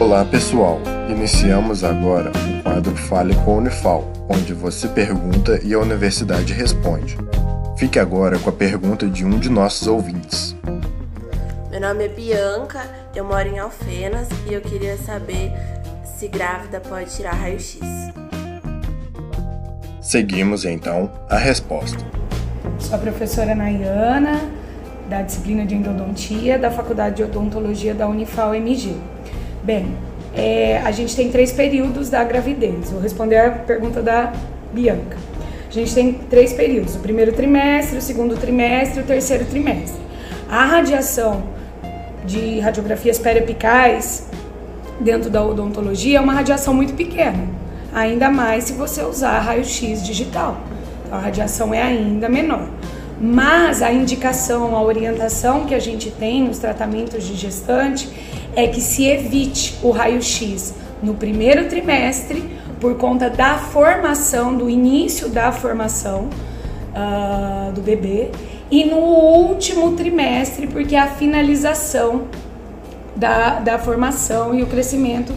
Olá pessoal, iniciamos agora o quadro Fale com a Unifal, onde você pergunta e a universidade responde. Fique agora com a pergunta de um de nossos ouvintes. Meu nome é Bianca, eu moro em Alfenas e eu queria saber se grávida pode tirar raio-x. Seguimos então a resposta. Sou a professora Nayana, da disciplina de endodontia da Faculdade de Odontologia da Unifal MG. Bem, é, a gente tem três períodos da gravidez. Vou responder a pergunta da Bianca. A gente tem três períodos: o primeiro trimestre, o segundo trimestre o terceiro trimestre. A radiação de radiografias periapicais dentro da odontologia é uma radiação muito pequena, ainda mais se você usar raio-x digital. Então, a radiação é ainda menor. Mas a indicação, a orientação que a gente tem nos tratamentos de gestante é que se evite o raio-x no primeiro trimestre por conta da formação, do início da formação uh, do bebê e no último trimestre porque é a finalização da, da formação e o crescimento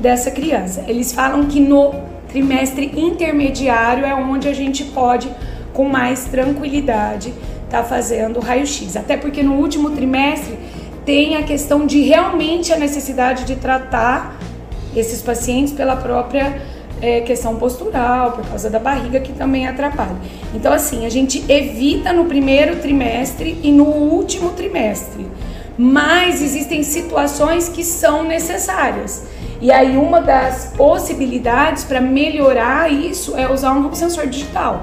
dessa criança. Eles falam que no trimestre intermediário é onde a gente pode com mais tranquilidade tá fazendo raio-x. Até porque no último trimestre tem a questão de realmente a necessidade de tratar esses pacientes pela própria é, questão postural, por causa da barriga que também atrapalha. Então, assim, a gente evita no primeiro trimestre e no último trimestre, mas existem situações que são necessárias. E aí, uma das possibilidades para melhorar isso é usar um sensor digital.